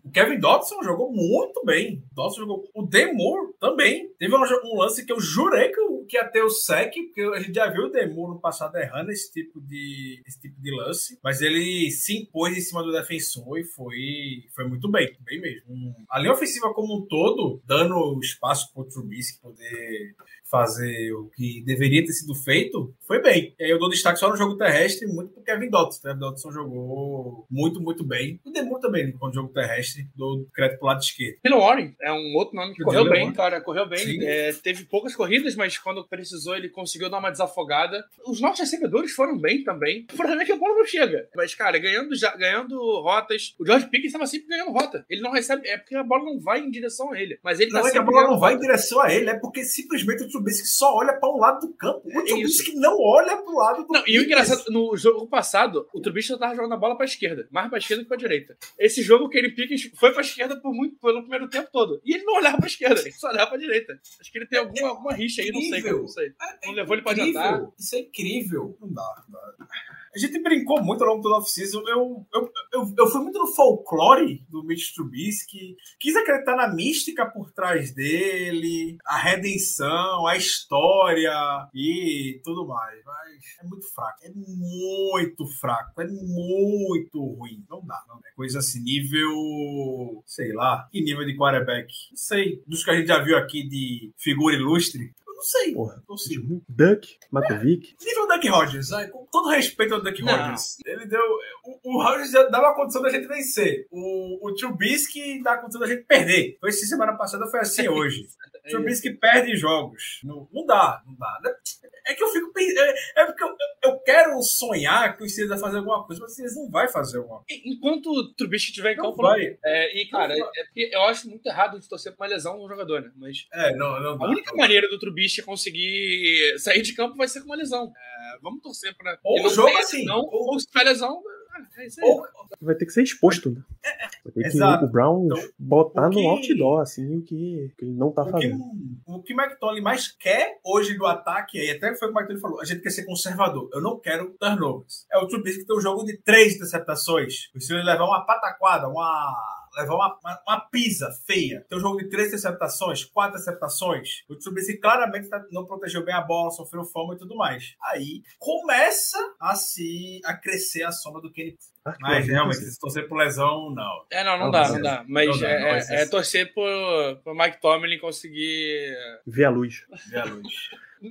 o Kevin Dodson jogou muito bem. Dodson jogou. O Demore também. Teve um, um lance que eu jurei que, que ia ter o sec porque a gente já viu o Demur no passado errando esse tipo de, esse tipo de lance, mas ele se impôs em cima do defensor e foi, foi muito bem, bem mesmo. A linha ofensiva como um todo, dando espaço para o Trubisky poder fazer o que deveria ter sido feito, foi bem. E aí eu dou destaque só no jogo terrestre, muito pro Kevin Dotson. Kevin Dotson jogou muito, muito bem. O Demur também, com o jogo terrestre, do crédito pro lado esquerdo. Pelo Warren, é um outro nome que correu bem, cara, correu bem. É, teve poucas corridas, mas quando precisou, ele conseguiu dar uma desafogada. Os nossos recebedores foram bem também. O problema é que a bola não chega. Mas, cara, ganhando, já, ganhando rotas, o George Pickens estava sempre ganhando rota. Ele não recebe, é porque a bola não vai em direção a ele. Mas ele não tá é que a bola não vai em direção a ele, é porque simplesmente o Trubisky só olha para um lado do campo. O Trubisky não olha para o lado do Não, e o engraçado, no jogo passado, o Trubisky estava jogando a bola para a esquerda, mais para a esquerda que para a direita. Esse jogo, que ele pica foi para a esquerda por muito, pelo primeiro tempo todo. E ele não olhava para a esquerda, ele só olhava para a direita. Acho que ele tem alguma, alguma rixa aí, não sei, não sei. Não levou ele para jantar. Isso é incrível. Não dá, não dá. A gente brincou muito ao longo do off-season. Eu, eu, eu, eu, fui muito no folclore do Mitch Trubisky. Quis acreditar na mística por trás dele, a redenção, a história e tudo mais. Mas é muito fraco. É muito fraco. É muito ruim. Não dá, não é coisa assim, nível. Sei lá. Que nível de quarterback? Não sei. Dos que a gente já viu aqui de figura ilustre. Não sei. Porra, não sei. Duck, Makovic. É, nível Duck Rogers, com todo respeito ao Duck Rogers. Ele deu. O, o Rogers dava a condição da gente vencer. O, o Trubisky dá a condição da gente perder. Foi assim semana passada, foi assim hoje. O Trubisky perde jogos. Não, não dá, não dá. É que eu fico pensando. É, é porque eu, eu quero sonhar que o Steelers vai fazer alguma coisa, mas o Steelers não vai fazer alguma coisa. Enquanto o Trubisky estiver em campo, vai. É, e, cara, é porque eu acho muito errado de torcer pra uma lesão no jogador, né? Mas. É, não, não A única maneira do Trubisky Christian conseguir sair de campo vai ser com uma lesão. É, vamos torcer para. Ou o jogo assim. Lesão, ou, ou se tiver lesão, é isso aí. Ou, vai ter que ser exposto, né? Vai ter Exato. que o Brown então, botar o que, no outdoor, assim, o que, que ele não tá o fazendo. Que, o que o McTolley mais quer hoje do ataque, e até foi o que o McTolley falou, a gente quer ser conservador. Eu não quero turnovers. É o Trubisky que tem um jogo de três interceptações. O Steelers levar uma pataquada, uma levar uma, uma, uma, pisa feia. Tem um jogo de três interceptações, quatro interceptações. O Trubisky claramente tá, não protegeu bem a bola, sofreu fome e tudo mais. Aí começa a se a crescer a sombra do Kenny ah, mas realmente, se torcer por lesão, não. É, não, não, não dá, não dá. Mas não dá, é, é, é, torcer por, por Mike Tomlin conseguir. Ver a luz. Ver a luz.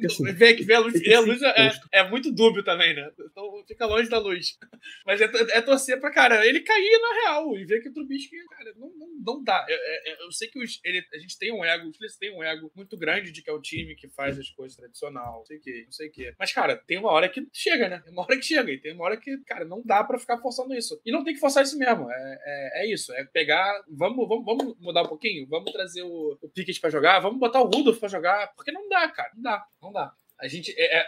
Assim, ver, ver a luz, ver a luz é, é, muito dúbio também, né? Então fica longe da luz. Mas é, é torcer pra, cara, ele cair na real e ver que o Trubisky, cara, não, não, não dá. Eu, é, é, eu sei que os, ele, a gente tem um ego, os Steelers têm um ego muito grande de que é o time que faz as coisas tradicional, não sei o que, não sei o que. Mas, cara, tem uma hora que chega, né? Tem uma hora que chega e tem uma hora que, cara, não dá pra ficar forçando isso. E não tem que forçar isso mesmo. É, é, é isso. É pegar, vamos, vamos, vamos mudar um pouquinho, vamos trazer o, o Pickett pra jogar, vamos botar o Rudolph pra jogar, porque não dá, cara, não dá, não dá. A gente. É, é,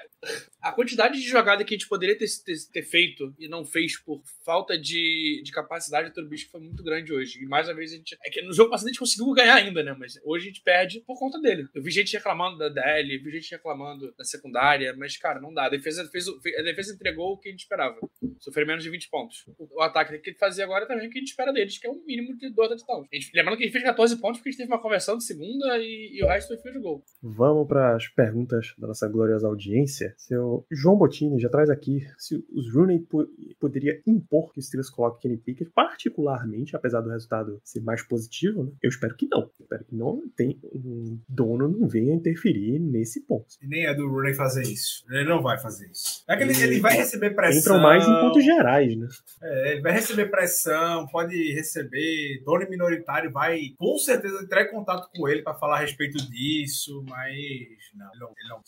a quantidade de jogada que a gente poderia ter, ter, ter, feito e não fez por falta de, de capacidade do Trubisky foi muito grande hoje. E mais uma vez a gente. É que no jogo passado a gente conseguiu ganhar ainda, né? Mas hoje a gente perde por conta dele. Eu vi gente reclamando da DL, vi gente reclamando da secundária, mas, cara, não dá. A defesa, fez, a defesa entregou o que a gente esperava. Sofreu menos de 20 pontos. O, o ataque que fazer agora também o que a gente espera deles, que é um mínimo de 2 touchdowns. Lembrando que a gente fez 14 pontos porque a gente teve uma conversão de segunda e, e o resto foi field goal. Vamos para as perguntas da nossa gloriosa audiência, seu João Bottini já traz aqui se os Rooney poderia impor que o Steelers coloque Kenny Pickett, particularmente, apesar do resultado ser mais positivo, né? Eu espero que não. Eu espero que não tem um dono não venha interferir nesse ponto. E nem é do Rooney fazer isso. Ele não vai fazer isso. É que ele, ele vai receber pressão. Entram mais em pontos gerais, né? É, ele vai receber pressão, pode receber, dono minoritário vai com certeza entrar em contato com ele para falar a respeito disso, mas não, ele não, ele não.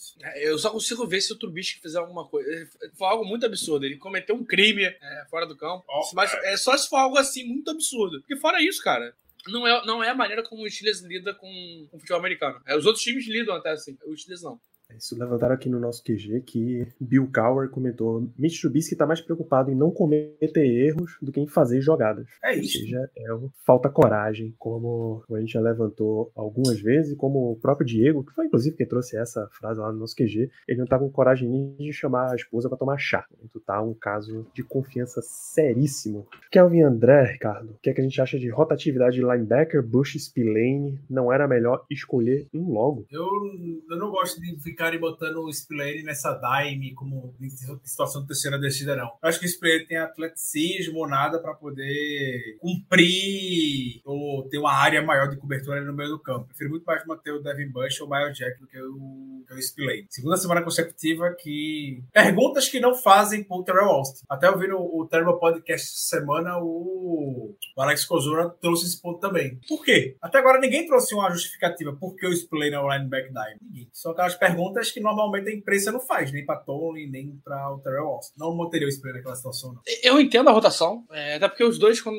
Eu só consigo ver se o Trubisky fizer alguma coisa. Foi algo muito absurdo. Ele cometeu um crime é, fora do campo. Oh, mas é só se for algo assim muito absurdo. Porque fora isso, cara, não é, não é a maneira como o Steelers lida com, com o futebol americano. É, os outros times lidam até assim, o Steelers não. Isso levantaram aqui no nosso QG que Bill Cowher comentou: Mitch Trubisky está mais preocupado em não cometer erros do que em fazer jogadas. É isso. Ou seja, é falta coragem, como a gente já levantou algumas vezes, como o próprio Diego, que foi inclusive quem trouxe essa frase lá no nosso QG, ele não tá com coragem de chamar a esposa para tomar chá. Então tá um caso de confiança seríssimo. Kelvin André, Ricardo, o que, é que a gente acha de rotatividade de linebacker, Bush, Spillane? Não era melhor escolher um logo? Eu, eu não gosto de ficar ficarem botando o Spillane nessa dime como situação de terceira descida, não. Eu acho que o Spillane tem atleticismo ou nada para poder cumprir ou ter uma área maior de cobertura no meio do campo. Prefiro muito mais manter o Devin Bush ou o Miles Jack do que o, que o Spillane. Segunda semana consecutiva que... Perguntas que não fazem com o Terrell Austin. Até eu vi no o Terrell Podcast semana, o, o Alex Kozora trouxe esse ponto também. Por quê? Até agora ninguém trouxe uma justificativa por que o Spillane é o lineback dime. Ninguém. Só aquelas perguntas perguntas que normalmente a imprensa não faz, nem para Tony, nem para o Terrell Austin. Não manteria o Spiller naquela situação, não. Eu entendo a rotação, é, até porque os dois, quando,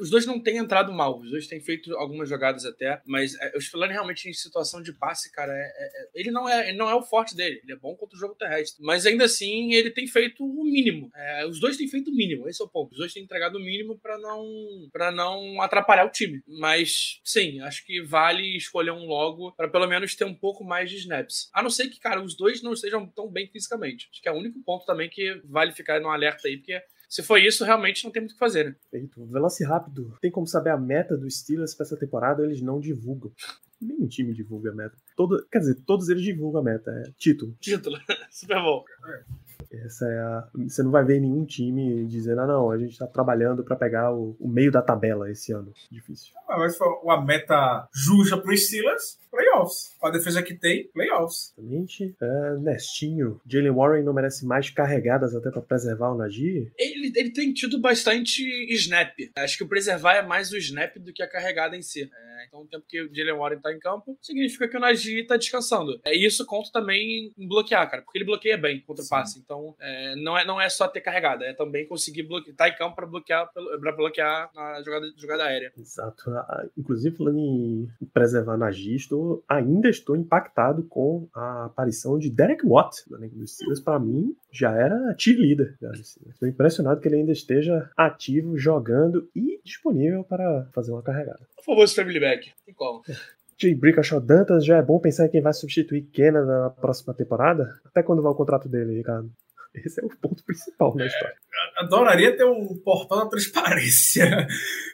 os dois não têm entrado mal, os dois têm feito algumas jogadas até, mas é, o realmente em situação de passe, cara, é, é, é, ele, não é, ele não é o forte dele, ele é bom contra o jogo terrestre, mas ainda assim ele tem feito o mínimo. É, os dois têm feito o mínimo, esse é o ponto. Os dois têm entregado o mínimo para não, pra não atrapalhar o time. Mas sim, acho que vale escolher um logo para pelo menos ter um pouco mais de snaps. A não ser que, cara, os dois não estejam tão bem fisicamente. Acho que é o único ponto também que vale ficar no alerta aí, porque se for isso, realmente não tem muito o que fazer, né? Feito. Veloce rápido. Tem como saber a meta dos Steelers para essa temporada, eles não divulgam. Nenhum time divulga a meta. Todo, quer dizer, todos eles divulgam a meta. É título. Título. Super bom. Essa é a, você não vai ver nenhum time dizendo, ah, não, a gente está trabalhando para pegar o, o, meio da tabela esse ano. Difícil. Ah, mas foi uma meta justa para os Steelers, playoffs. A defesa que tem, playoffs. Exatamente. É, Nestinho. Jalen Warren não merece mais carregadas até para preservar o Najee? Ele, ele tem tido bastante snap. Acho que o preservar é mais o snap do que a carregada em si. É, então, o tempo que o Jalen Warren tá em campo, significa que o Najee tá descansando. É, isso conta também em bloquear, cara, porque ele bloqueia bem contra o passe. Então, é, não, é, não é só ter carregada, é também conseguir bloquear, tá em campo para bloquear, pra bloquear a jogada, jogada aérea. Exato. Inclusive, falando em preservar Najee, estou, ainda estou impactado com a aparição de Derek Watt no elenco dos Steelers. Para mim, já era cheerleader. Estou impressionado que ele ainda esteja ativo, jogando e disponível para fazer uma carregada. Por favor, family back. Tem como. Jay Brickashaw Dantas, já é bom pensar em quem vai substituir Kenna na próxima temporada? Até quando vai o contrato dele, Ricardo? Esse é o ponto principal da história. Adoraria ter um portal da transparência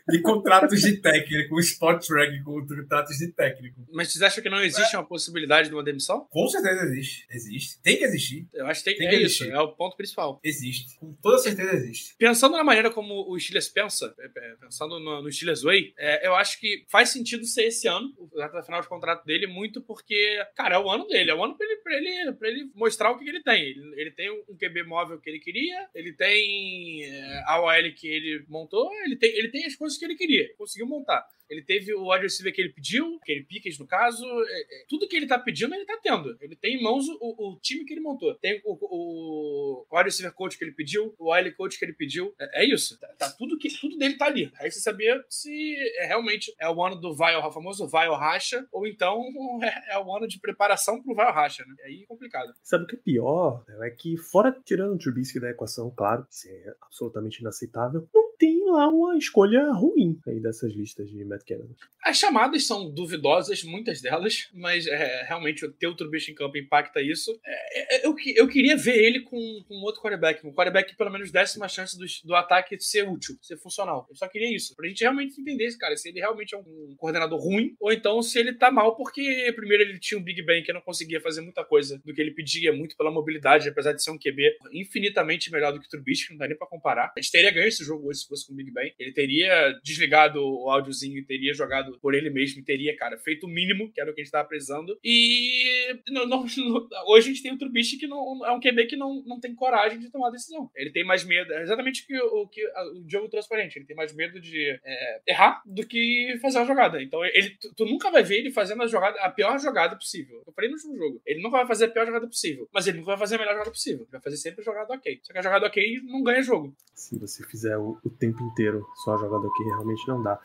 de contratos de técnico, um spot track com contratos de técnico. Mas vocês acham que não existe é. uma possibilidade de uma demissão? Com certeza existe. Existe. Tem que existir. Eu acho que tem, tem que, é existir. isso. É o ponto principal. Existe. Com toda certeza existe. Pensando na maneira como o Steelers pensa, é, é, pensando no, no Steelers Way, é, eu acho que faz sentido ser esse ano, o final de contrato dele, muito porque, cara, é o ano dele. É o ano pra ele, pra ele, pra ele mostrar o que, que ele tem. Ele, ele tem um QB móvel que ele queria, ele tem a OL que ele montou, ele tem, ele tem as coisas que ele queria, conseguiu montar. Ele teve o wide receiver que ele pediu, aquele Pickens no caso. É, é, tudo que ele tá pedindo, ele tá tendo. Ele tem em mãos o, o time que ele montou. Tem o, o, o wide receiver coach que ele pediu, o OL coach que ele pediu. É, é isso. Tá, tá, tudo, que, tudo dele tá ali. Aí você saber se é, realmente é o ano do vai ao famoso vai ao racha, ou então é, é o ano de preparação pro vai ao racha, né? Aí é complicado. Sabe o que é pior? É que, fora tirando o Trubisky da equação, claro, isso é absolutamente inaceitável, não tem lá uma escolha ruim aí dessas listas de Matt Canada. As chamadas são duvidosas, muitas delas, mas é, realmente o teu Trubisky em campo impacta isso. É, é, eu, eu queria ver ele com, com outro quarterback, um quarterback que pelo menos desse uma chance do, do ataque ser útil, ser funcional. Eu só queria isso, pra gente realmente entender esse cara, se ele realmente é um coordenador ruim, ou então se ele tá mal porque primeiro ele tinha um Big Bang que não conseguia fazer muita coisa do que ele pedia, muito pela mobilidade, apesar de ser um QB infinitamente melhor do que o Trubisky, não dá nem pra comparar. A gente teria ganho esse jogo hoje se fosse com o Big Bang. Ele teria desligado o áudiozinho teria jogado por ele mesmo, teria, cara, feito o mínimo, que era o que a gente tava precisando. E não, não, hoje a gente tem o Trubisky que não, é um QB que não, não tem coragem de tomar decisão. Ele tem mais medo, é exatamente o que o, que o Diogo. Ele tem mais medo de é, errar do que fazer a jogada. Então, ele, tu, tu, nunca vai ver ele fazendo a jogada, a pior jogada possível. Eu falei no último jogo. Ele nunca vai fazer a pior jogada possível, mas ele nunca vai fazer a melhor jogada possível. Ele vai fazer sempre a jogada ok. Só que a jogada ok não ganha jogo. Se você fizer o, o tempo inteiro só a jogada ok, realmente não dá.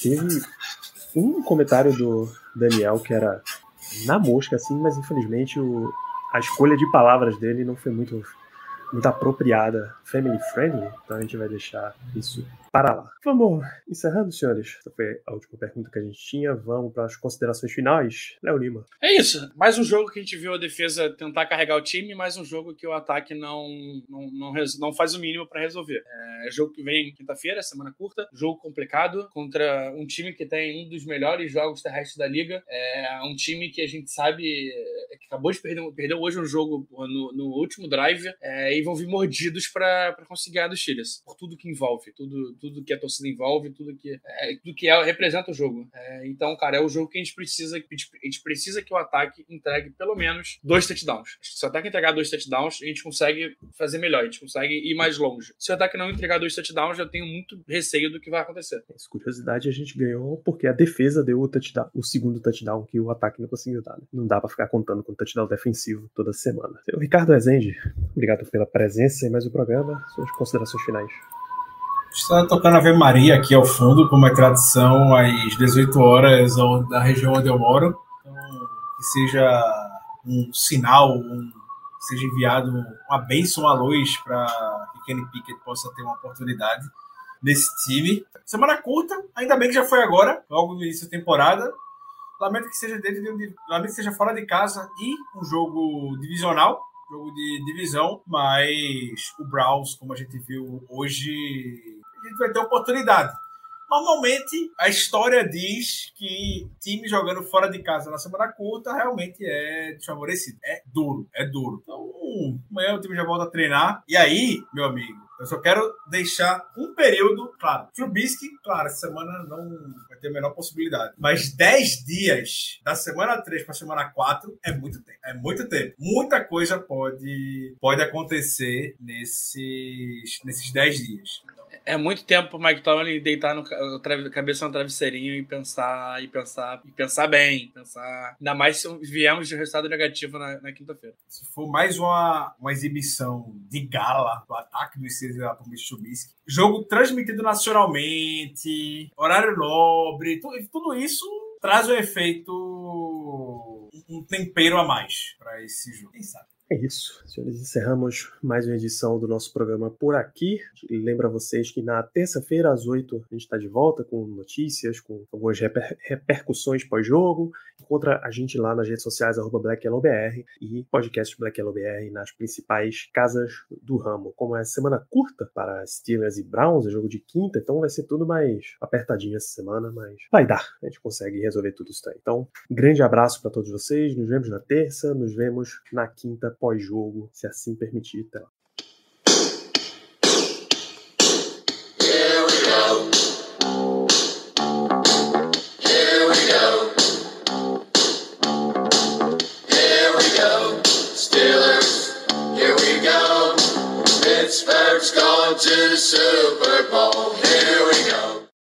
Teve um comentário do Daniel que era na mosca, assim, mas infelizmente o, a escolha de palavras dele não foi muito, muito apropriada, family friendly, então a gente vai deixar isso para lá. Vamos encerrando, senhores. Essa foi a última pergunta que a gente tinha. Vamos para as considerações finais. Léo Lima. É isso. Mais um jogo que a gente viu a defesa tentar carregar o time, mais um jogo que o ataque não, não, não, não faz o mínimo para resolver. É jogo que vem quinta-feira, semana curta. Jogo complicado contra um time que tem um dos melhores jogos terrestres da liga. É um time que a gente sabe é, que acabou de perder, perdeu hoje um jogo no, no último drive é, e vão vir mordidos para conseguir ganhar dos Chiles, por tudo que envolve, tudo tudo que a torcida envolve, tudo que, é, tudo que é, representa o jogo. É, então, cara, é o jogo que a gente precisa. A gente precisa que o ataque entregue pelo menos dois touchdowns. Se o ataque entregar dois touchdowns, a gente consegue fazer melhor, a gente consegue ir mais longe. Se o ataque não entregar dois touchdowns, eu tenho muito receio do que vai acontecer. Essa curiosidade a gente ganhou porque a defesa deu o touchdown, o segundo touchdown que o ataque não conseguiu dar. Né? Não dá para ficar contando com touchdown defensivo toda semana. O Ricardo Rezende, obrigado pela presença e mais o programa. Suas considerações finais. Está tocando Ave Maria aqui ao fundo, como é tradição, às 18 horas da região onde eu moro. Então, que seja um sinal, um, seja enviado uma bênção à luz para que Kenny Pickett possa ter uma oportunidade nesse time. Semana curta, ainda bem que já foi agora, logo no início da temporada. Lamento que seja dentro de lamento que seja fora de casa e um jogo divisional, jogo de divisão, mas o Browns, como a gente viu hoje, a gente vai ter oportunidade. Normalmente, a história diz que time jogando fora de casa na semana curta realmente é desfavorecido. É duro, é duro. Então, amanhã o time já volta a treinar. E aí, meu amigo, eu só quero deixar um período, claro. Trubisky, claro, essa semana não vai ter a menor possibilidade. Mas 10 dias, da semana 3 para semana 4, é muito tempo. É muito tempo. Muita coisa pode, pode acontecer nesses, nesses 10 dias é muito tempo o Mike Tomlin deitar no cabeça no travesseirinho e pensar, e pensar, e pensar bem, pensar. Ainda mais se viemos de resultado negativo na, na quinta-feira. Se for mais uma, uma exibição de gala do ataque do Steelers lá pro Trubisky, jogo transmitido nacionalmente, horário nobre, tudo isso traz um efeito, um tempero a mais para esse jogo. Quem sabe? É isso, senhores. Encerramos mais uma edição do nosso programa por aqui. Lembra vocês que na terça-feira, às 8, a gente está de volta com notícias, com algumas reper repercussões pós-jogo. Encontra a gente lá nas redes sociais, BlackLOBR e podcast BlackLOBR nas principais casas do ramo. Como é semana curta para Steelers e Browns, é jogo de quinta, então vai ser tudo mais apertadinho essa semana, mas vai dar. A gente consegue resolver tudo isso aí. Então, grande abraço para todos vocês. Nos vemos na terça, nos vemos na quinta pós-jogo, se assim permitir. Tá? Pittsburgh's going to Super Bowl. Here we go.